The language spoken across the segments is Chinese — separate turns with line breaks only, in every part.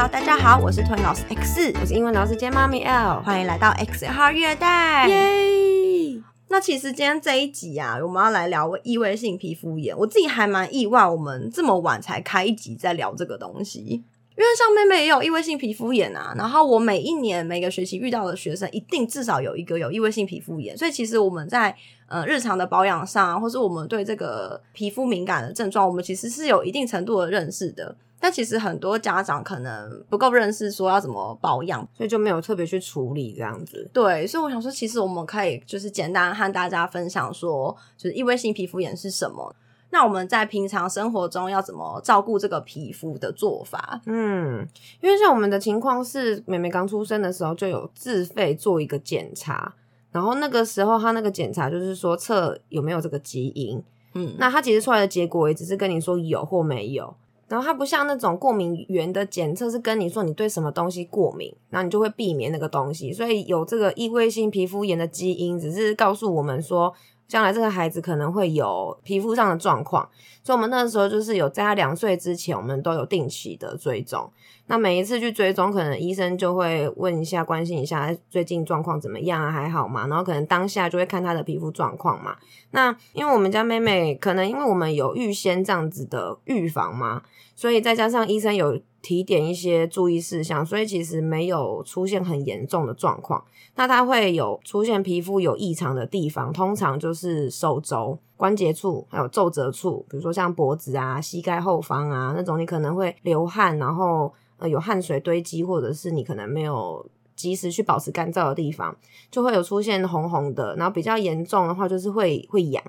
Hello，大家好，我是托尼老师 X，
我是英文老师兼妈咪 L，
欢迎来到 X 号月代。
耶！
那其实今天这一集啊，我们要来聊异位性皮肤炎。我自己还蛮意外，我们这么晚才开一集在聊这个东西，因为像妹妹也有异位性皮肤炎啊。然后我每一年每个学期遇到的学生，一定至少有一个有异位性皮肤炎，所以其实我们在呃日常的保养上，或是我们对这个皮肤敏感的症状，我们其实是有一定程度的认识的。但其实很多家长可能不够认识，说要怎么保养，
所以就没有特别去处理这样子。
对，所以我想说，其实我们可以就是简单和大家分享说，就是异位性皮肤炎是什么。那我们在平常生活中要怎么照顾这个皮肤的做法？
嗯，因为像我们的情况是，妹妹刚出生的时候就有自费做一个检查，然后那个时候她那个检查就是说测有没有这个基因。嗯，那她其实出来的结果也只是跟你说有或没有。然后它不像那种过敏源的检测，是跟你说你对什么东西过敏，然后你就会避免那个东西。所以有这个异位性皮肤炎的基因，只是告诉我们说，将来这个孩子可能会有皮肤上的状况。所以我们那时候就是有在他两岁之前，我们都有定期的追踪。那每一次去追踪，可能医生就会问一下、关心一下最近状况怎么样啊，还好吗？然后可能当下就会看他的皮肤状况嘛。那因为我们家妹妹可能因为我们有预先这样子的预防嘛，所以再加上医生有提点一些注意事项，所以其实没有出现很严重的状况。那他会有出现皮肤有异常的地方，通常就是手肘、关节处还有皱褶处，比如说像脖子啊、膝盖后方啊那种，你可能会流汗，然后。呃，有汗水堆积，或者是你可能没有及时去保持干燥的地方，就会有出现红红的。然后比较严重的话，就是会会痒，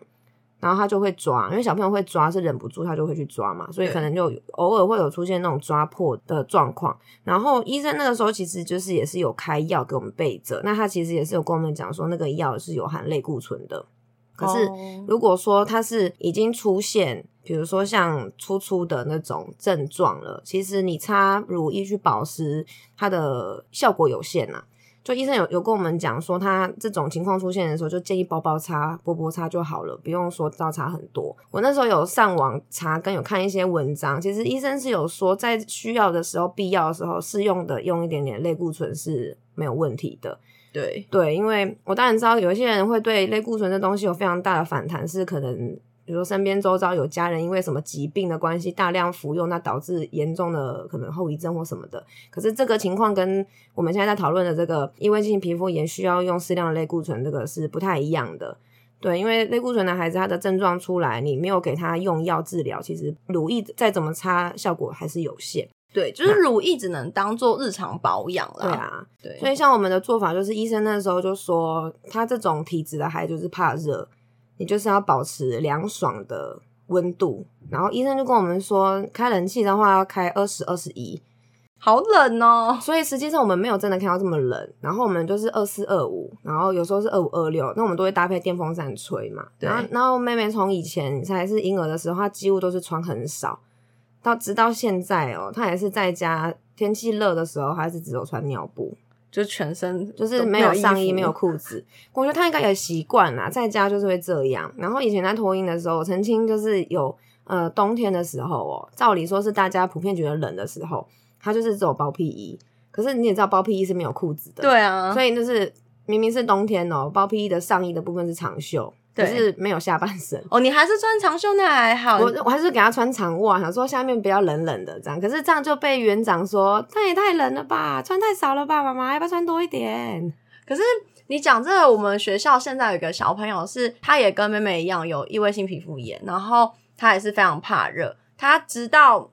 然后他就会抓，因为小朋友会抓是忍不住，他就会去抓嘛，所以可能就偶尔会有出现那种抓破的状况。然后医生那个时候其实就是也是有开药给我们备着，那他其实也是有跟我们讲说，那个药是有含类固醇的。可是如果说它是已经出现。比如说像粗粗的那种症状了，其实你擦乳液去保湿，它的效果有限呐。就医生有有跟我们讲说，他这种情况出现的时候，就建议包包擦、波波擦就好了，不用说倒擦很多。我那时候有上网查，跟有看一些文章，其实医生是有说，在需要的时候、必要的时候，适用的用一点点类固醇是没有问题的。
对
对，因为我当然知道有一些人会对类固醇这东西有非常大的反弹，是可能。比如说身边周遭有家人因为什么疾病的关系大量服用，那导致严重的可能后遗症或什么的。可是这个情况跟我们现在在讨论的这个异位性皮肤炎需要用适量的类固醇，这个是不太一样的。对，因为类固醇的孩子他的症状出来，你没有给他用药治疗，其实乳液再怎么擦，效果还是有限。
对，就是乳液只能当做日常保养了。
对啊，对。所以像我们的做法，就是医生那时候就说，他这种体质的孩子就是怕热。你就是要保持凉爽的温度，然后医生就跟我们说，开冷气的话要开二十二十一，
好冷哦。
所以实际上我们没有真的看到这么冷，然后我们就是二四二五，然后有时候是二五二六，那我们都会搭配电风扇吹嘛。然后，然后妹妹从以前才是婴儿的时候，她几乎都是穿很少，到直到现在哦，他也是在家天气热的时候，还是只有穿尿布。
就全身
就是没有上衣，没有裤子。我觉得他应该也习惯了，在家就是会这样。然后以前在托婴的时候，曾经就是有呃冬天的时候哦，照理说是大家普遍觉得冷的时候，他就是只有包屁衣。可是你也知道，包屁衣是没有裤子的，
对啊。
所以就是明明是冬天哦，包屁衣的上衣的部分是长袖。可是没有下半身
哦，你还是穿长袖那还好，
我我还是给他穿长袜，想说下面不要冷冷的这样。可是这样就被园长说，那也太冷了吧，穿太少了吧，妈妈要不要穿多一点？
可是你讲这个，我们学校现在有一个小朋友，是他也跟妹妹一样有异位性皮肤炎，然后他也是非常怕热，他直到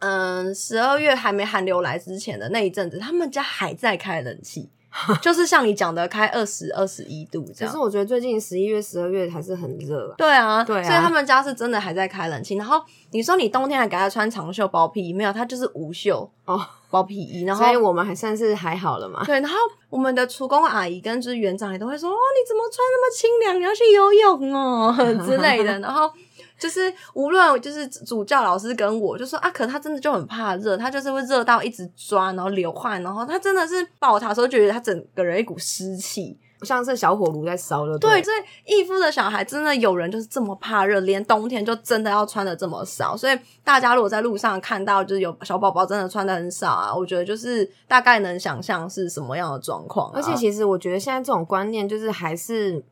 嗯十二月还没寒流来之前的那一阵子，他们家还在开冷气。就是像你讲的，开二十二十一度这样。
可是我觉得最近十一月、十二月还是很热。
对啊，
对啊。
所以他们家是真的还在开冷气。然后你说你冬天还给他穿长袖包皮衣，没有，他就是无袖哦包皮衣。然后
所以我们还算是还好了嘛。
对，然后我们的厨工阿姨跟就是园长也都会说：“哦，你怎么穿那么清凉？你要去游泳哦 之类的。”然后。就是无论就是主教老师跟我就说啊，可他真的就很怕热，他就是会热到一直抓，然后流汗，然后他真的是抱他的时候觉得他整个人一股湿气，
像是小火炉在烧了。
对，所以义夫的小孩真的有人就是这么怕热，连冬天就真的要穿的这么少。所以大家如果在路上看到就是有小宝宝真的穿的很少啊，我觉得就是大概能想象是什么样的状况。
而且其实我觉得现在这种观念就是还是。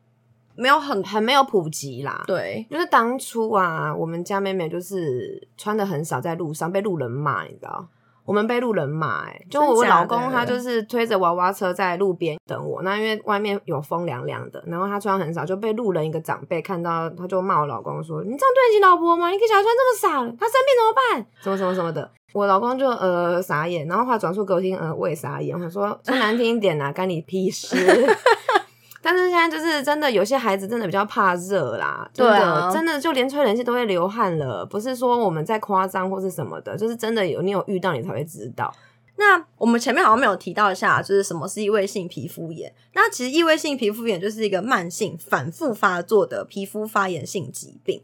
没有很
很没有普及啦，
对，
就是当初啊，我们家妹妹就是穿的很少，在路上被路人骂，你知道？我们被路人骂，哎，就我老公他就是推着娃娃车在路边等我，那因为外面有风凉凉的，然后他穿很少，就被路人一个长辈看到，他就骂我老公说：“你这样对得起老婆吗？你给小孩穿这么少，他生病怎么办？什么什么什么的。”我老公就呃傻眼，然后话转述给我听，呃我也傻眼，我说说难听一点呐，干你屁事。但是现在就是真的，有些孩子真的比较怕热啦，真的真的就连吹冷气都会流汗了，不是说我们在夸张或是什么的，就是真的有你有遇到你才会知道。
那我们前面好像没有提到一下，就是什么是异位性皮肤炎？那其实异位性皮肤炎就是一个慢性反复发作的皮肤发炎性疾病。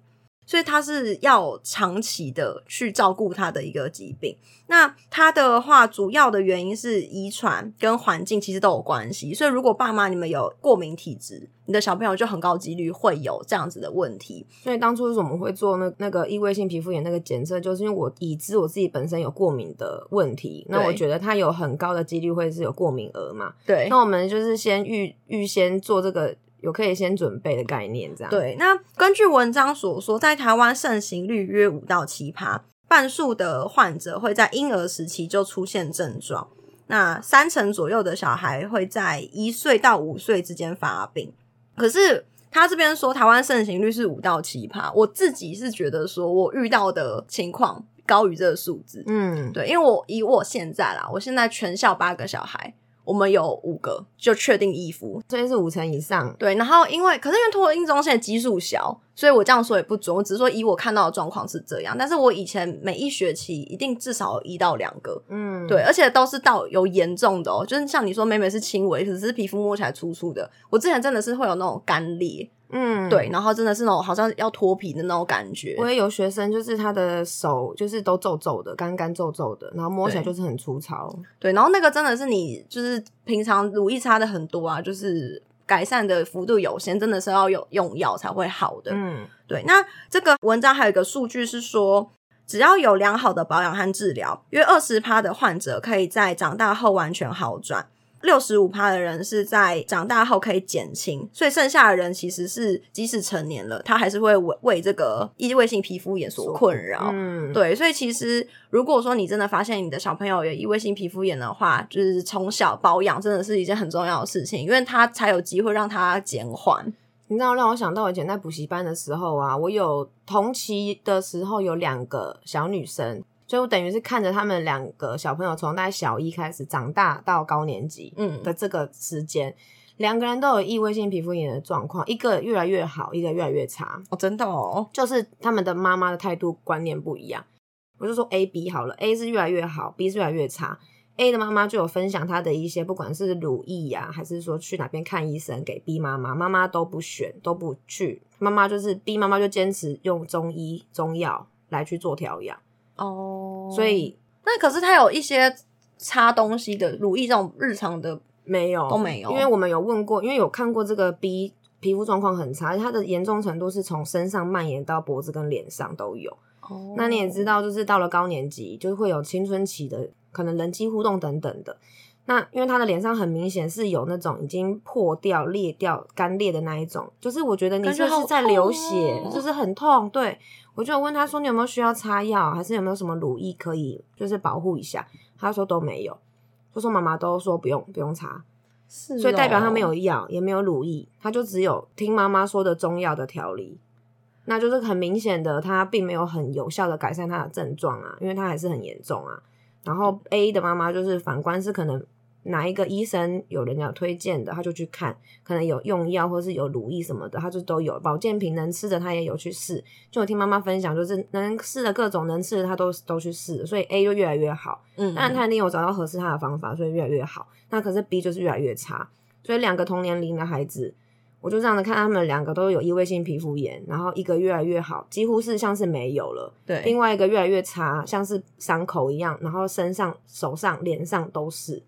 所以他是要长期的去照顾他的一个疾病。那他的话，主要的原因是遗传跟环境其实都有关系。所以如果爸妈你们有过敏体质，你的小朋友就很高几率会有这样子的问题。
所以当初我们会做那那个异位性皮肤炎那个检测，就是因为我已知我自己本身有过敏的问题，那我觉得他有很高的几率会是有过敏额嘛。
对，
那我们就是先预预先做这个。有可以先准备的概念，这样
对。那根据文章所说，在台湾盛行率约五到七趴，半数的患者会在婴儿时期就出现症状，那三成左右的小孩会在一岁到五岁之间发病。可是他这边说台湾盛行率是五到七趴，我自己是觉得说我遇到的情况高于这个数字。嗯，对，因为我以我现在啦，我现在全校八个小孩。我们有五个就确定衣服，
所以是五成以上。
对，然后因为可是因为托婴中心的基数小，所以我这样说也不准。我只是说以我看到的状况是这样，但是我以前每一学期一定至少一到两个，嗯，对，而且都是到有严重的哦，就是像你说美美是轻微，只是皮肤摸起来粗粗的。我之前真的是会有那种干裂。嗯，对，然后真的是那种好像要脱皮的那种感觉。
我也有学生，就是他的手就是都皱皱的，干干皱皱的，然后摸起来就是很粗糙。
对，然后那个真的是你就是平常乳液擦的很多啊，就是改善的幅度有限，真的是要有用药才会好的。嗯，对。那这个文章还有一个数据是说，只要有良好的保养和治疗，约二十趴的患者可以在长大后完全好转。六十五趴的人是在长大后可以减轻，所以剩下的人其实是即使成年了，他还是会为为这个异位性皮肤炎所困扰。嗯，对，所以其实如果说你真的发现你的小朋友有异位性皮肤炎的话，就是从小保养真的是一件很重要的事情，因为他才有机会让他减缓。
你知道让我想到以前在补习班的时候啊，我有同期的时候有两个小女生。所以我等于是看着他们两个小朋友从大概小一开始长大到高年级，嗯的这个时间，两个人都有异位性皮肤炎的状况，一个越来越好，一个越来越差。
哦，真的哦，
就是他们的妈妈的态度观念不一样。我就说 A、B 好了，A 是越来越好，B 是越来越差。A 的妈妈就有分享她的一些，不管是乳液呀，还是说去哪边看医生给 B 妈妈，妈妈都不选，都不去。妈妈就是 B 妈妈就坚持用中医中药来去做调养。哦，所以
那可是他有一些擦东西的乳液，这种日常的
没有
都没有，
因为我们有问过，因为有看过这个 B 皮肤状况很差，它的严重程度是从身上蔓延到脖子跟脸上都有。哦，那你也知道，就是到了高年级，就会有青春期的可能人际互动等等的。那因为他的脸上很明显是有那种已经破掉、裂掉、干裂的那一种，就是我觉得你就是在流血，就是很痛。对我就问他说：“你有没有需要擦药，还是有没有什么乳液可以就是保护一下？”他说都没有，就说妈妈都说不用不用擦，
是，
所以代表他没有药，也没有乳液，他就只有听妈妈说的中药的调理。那就是很明显的，他并没有很有效的改善他的症状啊，因为他还是很严重啊。然后 A 的妈妈就是反观是可能。哪一个医生有人家推荐的，他就去看，可能有用药或是有乳液什么的，他就都有保健品能吃的，他也有去试。就我听妈妈分享，就是能试的各种能吃的，他都都去试，所以 A 就越来越好。嗯，当然他一定有找到合适他的方法，所以越来越好。那可是 B 就是越来越差。所以两个同年龄的孩子，我就这样子看，他们两个都有异位性皮肤炎，然后一个越来越好，几乎是像是没有了。
对，
另外一个越来越差，像是伤口一样，然后身上、手上、脸上都是。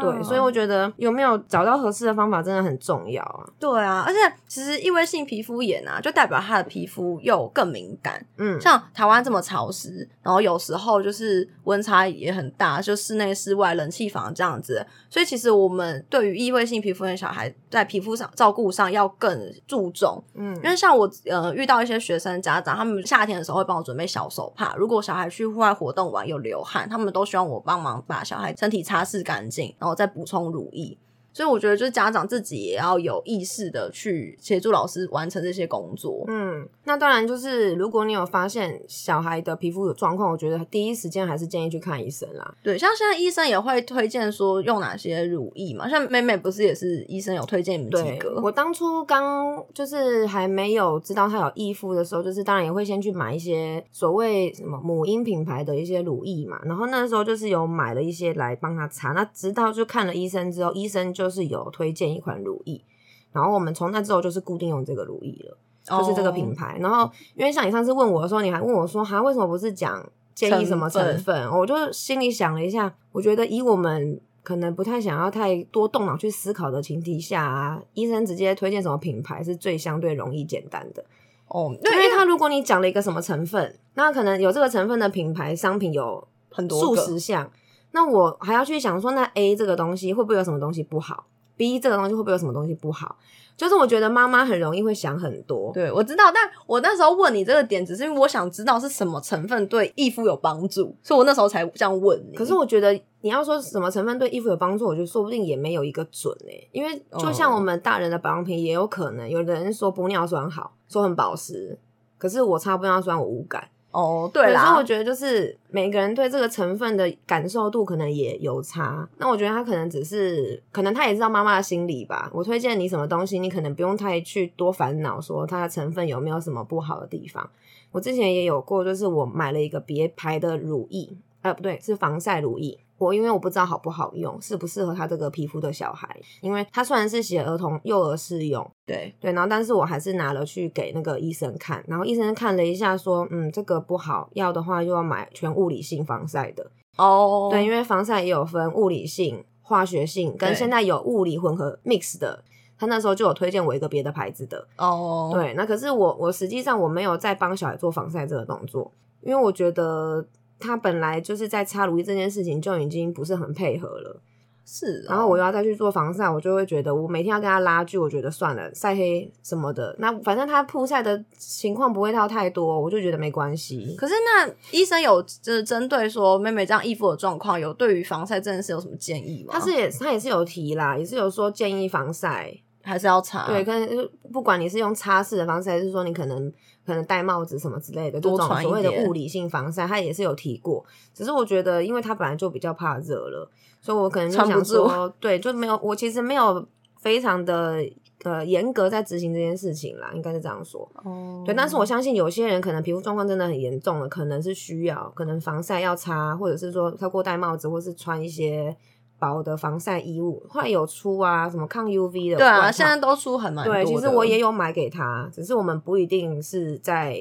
对，所以我觉得有没有找到合适的方法真的很重要啊。
对啊，而且其实异位性皮肤炎啊，就代表他的皮肤又更敏感。嗯，像台湾这么潮湿，然后有时候就是温差也很大，就室内室外冷气房这样子，所以其实我们对于异位性皮肤炎小孩在皮肤上照顾上要更注重。嗯，因为像我呃遇到一些学生家长，他们夏天的时候会帮我准备小手帕，如果小孩去户外活动完有流汗，他们都希望我帮忙把小孩身体擦拭干净，然后。再补充乳液。所以我觉得，就是家长自己也要有意识的去协助老师完成这些工作。
嗯，那当然就是如果你有发现小孩的皮肤有状况，我觉得第一时间还是建议去看医生啦。
对，像现在医生也会推荐说用哪些乳液嘛。像美美不是也是医生有推荐你们几个？
我当初刚就是还没有知道他有义父的时候，就是当然也会先去买一些所谓什么母婴品牌的一些乳液嘛。然后那时候就是有买了一些来帮他擦。那直到就看了医生之后，医生就就是有推荐一款乳液，然后我们从那之后就是固定用这个乳液了，就是这个品牌。然后因为像你上次问我的时候，你还问我说，哈，为什么不是讲建议什么成分？我就心里想了一下，我觉得以我们可能不太想要太多动脑去思考的前提下啊，医生直接推荐什么品牌是最相对容易简单的哦。因为他如果你讲了一个什么成分，那可能有这个成分的品牌商品有
很多
数十项。那我还要去想说，那 A 这个东西会不会有什么东西不好？B 这个东西会不会有什么东西不好？就是我觉得妈妈很容易会想很多。
对，我知道，但我那时候问你这个点，只是因为我想知道是什么成分对衣服有帮助，所以我那时候才这样问你。
可是我觉得你要说什么成分对衣服有帮助，我觉得说不定也没有一个准诶。因为就像我们大人的保养品，也有可能有的人说玻尿酸好，说很保湿，可是我擦玻尿酸我无感。
哦，对啦，
所以我觉得就是每个人对这个成分的感受度可能也有差。那我觉得他可能只是，可能他也知道妈妈的心理吧。我推荐你什么东西，你可能不用太去多烦恼，说它的成分有没有什么不好的地方。我之前也有过，就是我买了一个别牌的乳液，呃，不对，是防晒乳液。我因为我不知道好不好用，适不适合他这个皮肤的小孩，因为他虽然是写儿童幼儿适用，
对
对，然后但是我还是拿了去给那个医生看，然后医生看了一下说，嗯，这个不好，要的话就要买全物理性防晒的哦。对，因为防晒也有分物理性、化学性，跟现在有物理混合 mix 的，他那时候就有推荐我一个别的牌子的哦。对，那可是我我实际上我没有在帮小孩做防晒这个动作，因为我觉得。他本来就是在擦乳液这件事情就已经不是很配合了，
是。
然后我要再去做防晒，我就会觉得我每天要跟他拉锯，我觉得算了，晒黑什么的，那反正他曝晒的情况不会到太多，我就觉得没关系。
可是那医生有就是针对说妹妹这样衣服的状况，有对于防晒这件事有什么建议吗？
他是也他也是有提啦，也是有说建议防晒
还是要擦。
对，跟不管你是用擦拭的方式，还是说你可能。可能戴帽子什么之类的，这种所谓的物理性防晒，他也是有提过。只是我觉得，因为他本来就比较怕热了，所以我可能就想说，对，就没有我其实没有非常的呃严格在执行这件事情啦，应该是这样说。哦，对，但是我相信有些人可能皮肤状况真的很严重了，可能是需要可能防晒要擦，或者是说他过戴帽子，或是穿一些。薄的防晒衣物，后来有出啊，什么抗 UV 的，
对啊，现在都出很蛮多。
对，其实我也有买给他，只是我们不一定是在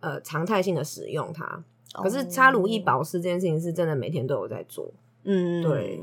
呃常态性的使用它。可是擦乳液保湿这件事情是真的每天都有在做。嗯，对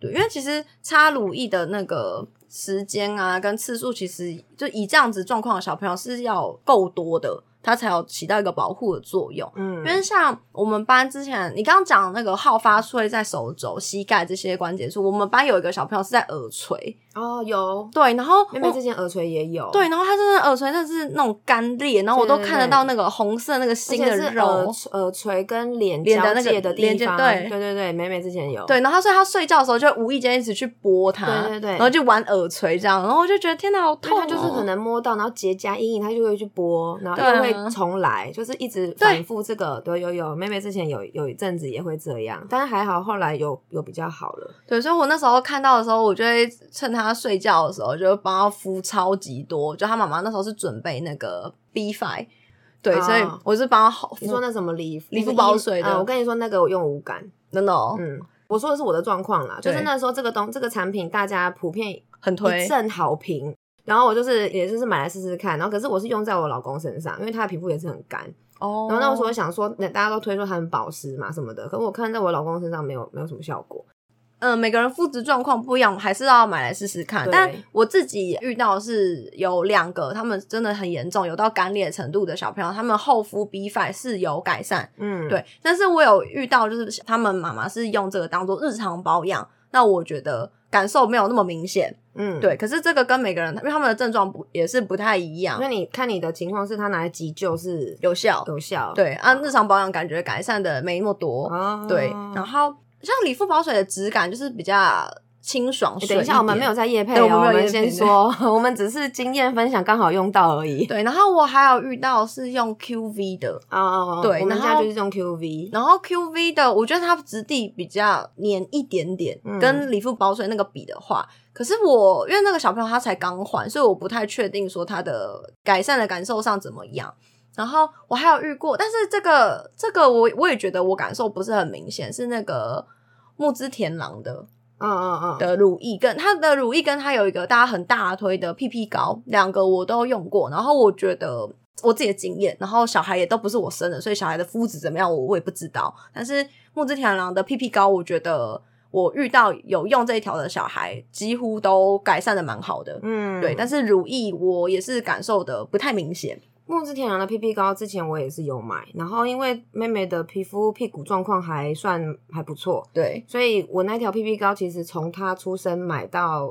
对，因为其实擦乳液的那个时间啊跟次数，其实就以这样子状况的小朋友是要够多的。它才有起到一个保护的作用，嗯，因为像我们班之前你刚刚讲那个好发出在手肘、膝盖这些关节处，我们班有一个小朋友是在耳垂。
哦，有。
对，然后
妹妹之前耳垂也有，
对，然后她真的耳垂真的是那种干裂，然后我都看得到那个红色那个新的肉，
耳垂跟脸交界的地方，对对对对，妹妹之前有，
对，然后所以她睡觉的时候就无意间一直去拨它，
对对对，然
后就玩耳垂这样，然后我就觉得天哪，好痛，
就是可能摸到，然后结痂阴影，她就会去拨，然后又会重来，就是一直反复这个，对，有有，妹妹之前有有一阵子也会这样，但是还好后来有有比较好了，
对，所以我那时候看到的时候，我就会趁她睡觉的时候。我就帮她敷超级多，就她妈妈那时候是准备那个 B five，对，所以我是帮他。
你说那什么理
理肤保水的？
我跟你说那个我用无感，
真的。
嗯，我说的是我的状况啦，就是那时候这个东这个产品大家普遍
很推，
一阵好评。然后我就是也就是买来试试看，然后可是我是用在我老公身上，因为他的皮肤也是很干。哦。然后那时候想说，那大家都推说它很保湿嘛什么的，可是我看在我老公身上没有没有什么效果。
嗯，每个人肤质状况不一样，还是要买来试试看。但我自己遇到是有两个，他们真的很严重，有到干裂程度的小朋友，他们厚敷 B five 是有改善，嗯，对。但是我有遇到，就是他们妈妈是用这个当做日常保养，那我觉得感受没有那么明显，嗯，对。可是这个跟每个人，因为他们的症状不也是不太一样。
那你看你的情况是他拿来急救是
有效，
有效，
对。按日常保养感觉改善的没那么多，对。然后。像理肤宝水的质感就是比较清爽。
等一下，我们没有在夜配，我们先说，我们只是经验分享，刚好用到而已。
对，然后我还有遇到是用 QV 的
啊，对，我们家就是用 QV，
然后 QV 的，我觉得它质地比较黏一点点，跟理肤保水那个比的话，可是我因为那个小朋友他才刚换，所以我不太确定说他的改善的感受上怎么样。然后我还有遇过，但是这个这个我我也觉得我感受不是很明显，是那个木之田狼的，嗯嗯嗯。的乳液，跟它的乳液跟它有一个大家很大推的 PP 膏，两个我都用过，然后我觉得我自己的经验，然后小孩也都不是我生的，所以小孩的肤质怎么样我我也不知道，但是木之田郎的 PP 膏，我觉得我遇到有用这一条的小孩，几乎都改善的蛮好的，嗯，对，但是乳液我也是感受的不太明显。
木之天然的 PP 膏之前我也是有买，然后因为妹妹的皮肤屁股状况还算还不错，
对，
所以我那条 PP 膏其实从她出生买到。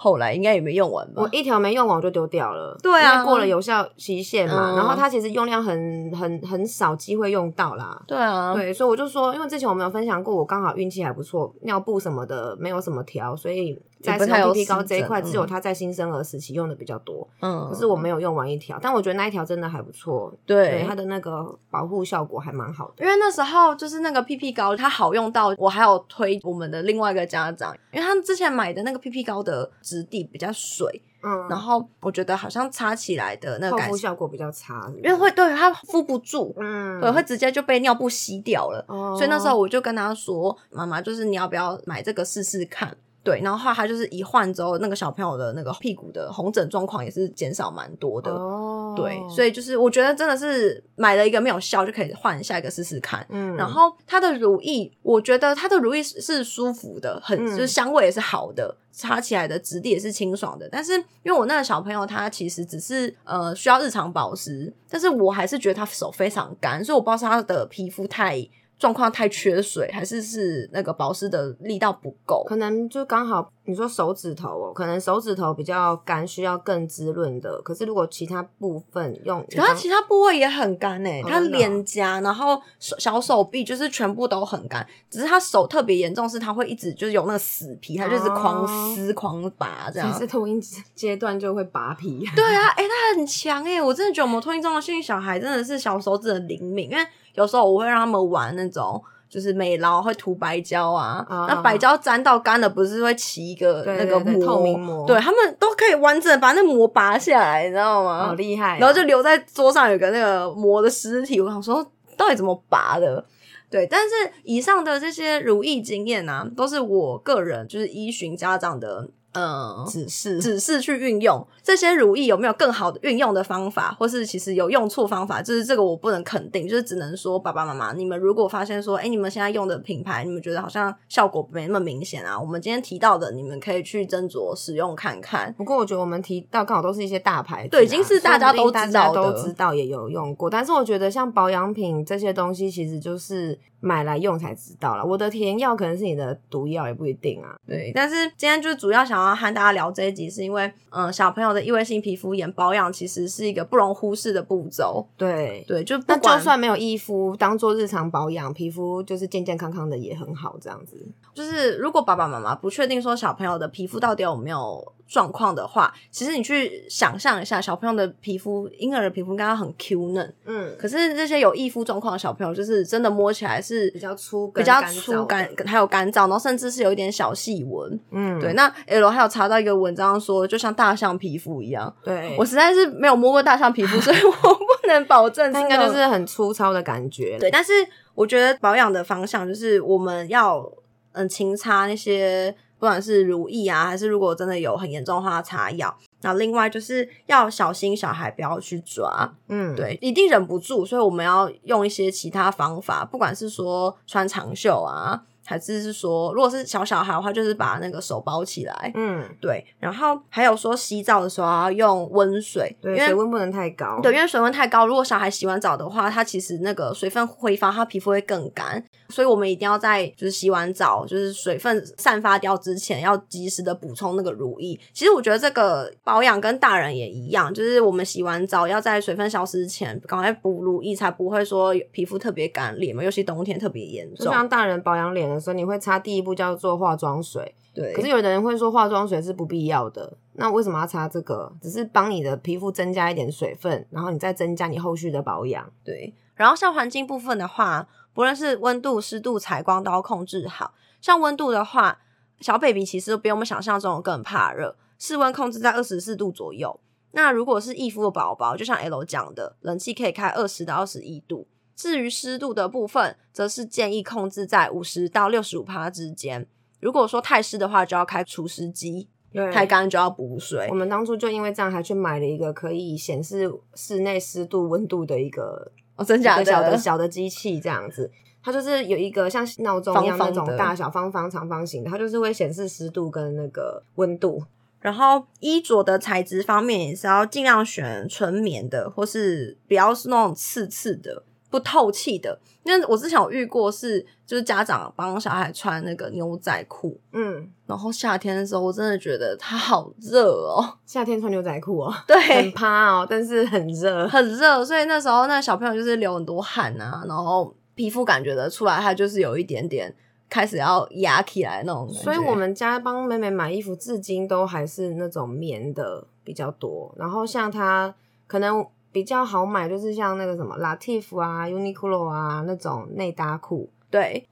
后来应该也没用完吧？
我一条没用完我就丢掉了。
对
啊，过了有效期限嘛。然后它其实用量很很很少机会用到啦。
对啊，
对，所以我就说，因为之前我们有分享过，我刚好运气还不错，尿布什么的没有什么条，所以在使用 PP 膏这一块，只有它在新生儿时期用的比较多。嗯，可是我没有用完一条，但我觉得那一条真的还不错。对，它的那个保护效果还蛮好的。
因为那时候就是那个 PP 膏，它好用到我还有推我们的另外一个家长，因为他之前买的那个 PP 膏的。质地比较水，嗯，然后我觉得好像擦起来的那个
护效果比较差，
因为会对它敷不住，嗯，对，会直接就被尿布吸掉了，哦所以那时候我就跟他说：“妈妈，就是你要不要买这个试试看？”对，然后后来他就是一换之后，那个小朋友的那个屁股的红疹状况也是减少蛮多的。哦，对，所以就是我觉得真的是买了一个没有效就可以换下一个试试看。嗯，然后它的乳液，我觉得它的乳液是舒服的，很就是香味也是好的，擦起来的质地也是清爽的。但是因为我那个小朋友他其实只是呃需要日常保湿，但是我还是觉得他手非常干，所以我不知道是他的皮肤太。状况太缺水，还是是那个保湿的力道不够？
可能就刚好你说手指头哦，可能手指头比较干，需要更滋润的。可是如果其他部分用，
可他其他部位也很干诶，他脸颊，然后手小手臂就是全部都很干，只是他手特别严重，是他会一直就是有那个死皮，他就是狂撕狂拔这样。
是脱音阶段就会拔皮。
对啊，哎，他很强诶，我真的觉得我们脱音中的幸运小孩真的是小手指很灵敏，因为。有时候我会让他们玩那种，就是美劳会涂白胶啊，那白胶粘到干了，不是会起一个那个膜，
透明膜，
对他们都可以完整把那膜拔下来，你知道吗？
好厉害！
然后就留在桌上有个那个膜的尸体，我想说到底怎么拔的？对，但是以上的这些如意经验啊，都是我个人就是依循家长的。嗯，
指示
指示去运用这些乳液有没有更好的运用的方法，或是其实有用错方法，就是这个我不能肯定，就是只能说爸爸妈妈，你们如果发现说，哎，你们现在用的品牌，你们觉得好像效果没那么明显啊，我们今天提到的，你们可以去斟酌使用看看。
不过我觉得我们提到刚好都是一些大牌，
对，已经是大家都知道
都知道也有用过，但是我觉得像保养品这些东西，其实就是买来用才知道了。我的甜药可能是你的毒药，也不一定啊。
对，但是今天就主要想要和大家聊。这一集是因为，嗯，小朋友的异位性皮肤炎保养其实是一个不容忽视的步骤。
对
对，就
那就算没有衣肤，当做日常保养，皮肤就是健健康康的也很好。这样子，
就是如果爸爸妈妈不确定说小朋友的皮肤到底有没有。状况的话，其实你去想象一下，小朋友的皮肤，婴儿的皮肤应该很 Q 嫩，嗯，可是这些有易肤状况的小朋友，就是真的摸起来是
比较粗、
比较粗干，还有干燥，然后甚至是有一点小细纹，嗯，对。那 L 还有查到一个文章说，就像大象皮肤一样，
对
我实在是没有摸过大象皮肤，所以 我不能保证，
应该就是很粗糙的感觉，
对。但是我觉得保养的方向就是我们要嗯勤擦那些。不管是如意啊，还是如果真的有很严重的话，擦药。那另外就是要小心小孩不要去抓，嗯，对，一定忍不住，所以我们要用一些其他方法，不管是说穿长袖啊。还是是说，如果是小小孩的话，就是把那个手包起来。
嗯，
对。然后还有说洗澡的时候要用温水，
对，水温不能太高。
对，因为水温太高，如果小孩洗完澡的话，他其实那个水分挥发，他皮肤会更干。所以我们一定要在就是洗完澡，就是水分散发掉之前，要及时的补充那个乳液。其实我觉得这个保养跟大人也一样，就是我们洗完澡要在水分消失之前赶快补乳液，才不会说皮肤特别干裂嘛，尤其冬天特别严重。
就像大人保养脸的时候，你会擦第一步叫做化妆水，
对。
可是有的人会说化妆水是不必要的，那为什么要擦这个？只是帮你的皮肤增加一点水分，然后你再增加你后续的保养。
对。然后像环境部分的话。不论是温度、湿度、采光都要控制好。像温度的话，小 baby 其实比我们想象中更怕热，室温控制在二十四度左右。那如果是易肤的宝宝，就像 L 讲的，冷气可以开二十到二十一度。至于湿度的部分，则是建议控制在五十到六十五帕之间。如果说太湿的话，就要开除湿机；太干就要补水。
我们当初就因为这样，还去买了一个可以显示室内湿度、温度的一个。
哦，真假的
小的 小的机器这样子，它就是有一个像闹钟一样那种大小方方长方形的，它就是会显示湿度跟那个温度。
然后衣着的材质方面也是要尽量选纯棉的，或是不要是那种刺刺的。不透气的，因为我之前有遇过，是就是家长帮小孩穿那个牛仔裤，嗯，然后夏天的时候，我真的觉得它好热哦，
夏天穿牛仔裤哦，
对，
很趴哦，但是很热，
很热，所以那时候那小朋友就是流很多汗啊，然后皮肤感觉得出来，他就是有一点点开始要压起来那种。
所以我们家帮妹妹买衣服，至今都还是那种棉的比较多，然后像她可能。比较好买，就是像那个什么 Latif 啊、Uniqlo 啊那种内搭裤。
对，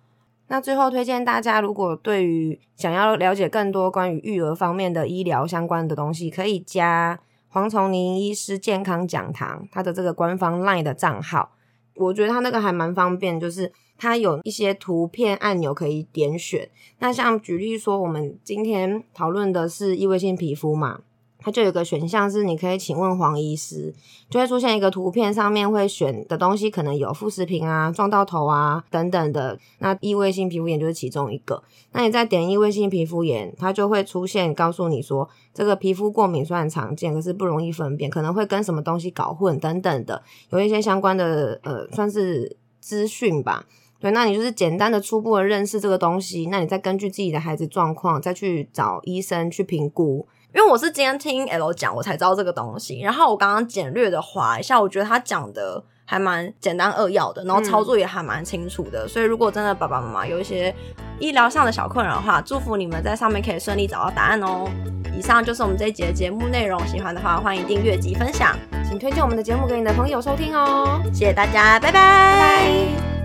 那最后推荐大家，如果对于想要了解更多关于育儿方面的医疗相关的东西，可以加黄崇宁医师健康讲堂，他的这个官方 LINE 的账号。我觉得他那个还蛮方便，就是他有一些图片按钮可以点选。那像举例说，我们今天讨论的是异位性皮肤嘛。它就有个选项是，你可以请问黄医师，就会出现一个图片，上面会选的东西可能有副食品啊、撞到头啊等等的。那异位性皮肤炎就是其中一个。那你再点异位性皮肤炎，它就会出现告诉你说，这个皮肤过敏虽然常见，可是不容易分辨，可能会跟什么东西搞混等等的，有一些相关的呃，算是资讯吧。对，那你就是简单的初步的认识这个东西，那你再根据自己的孩子状况，再去找医生去评估。
因为我是今天听 L 讲，我才知道这个东西。然后我刚刚简略的划一下，我觉得他讲的还蛮简单扼要的，然后操作也还蛮清楚的。所以如果真的爸爸妈妈有一些医疗上的小困扰的话，祝福你们在上面可以顺利找到答案哦。以上就是我们这一节的节目内容，喜欢的话欢迎订阅及分享，
请推荐我们的节目给你的朋友收听哦。
谢谢大家，拜拜。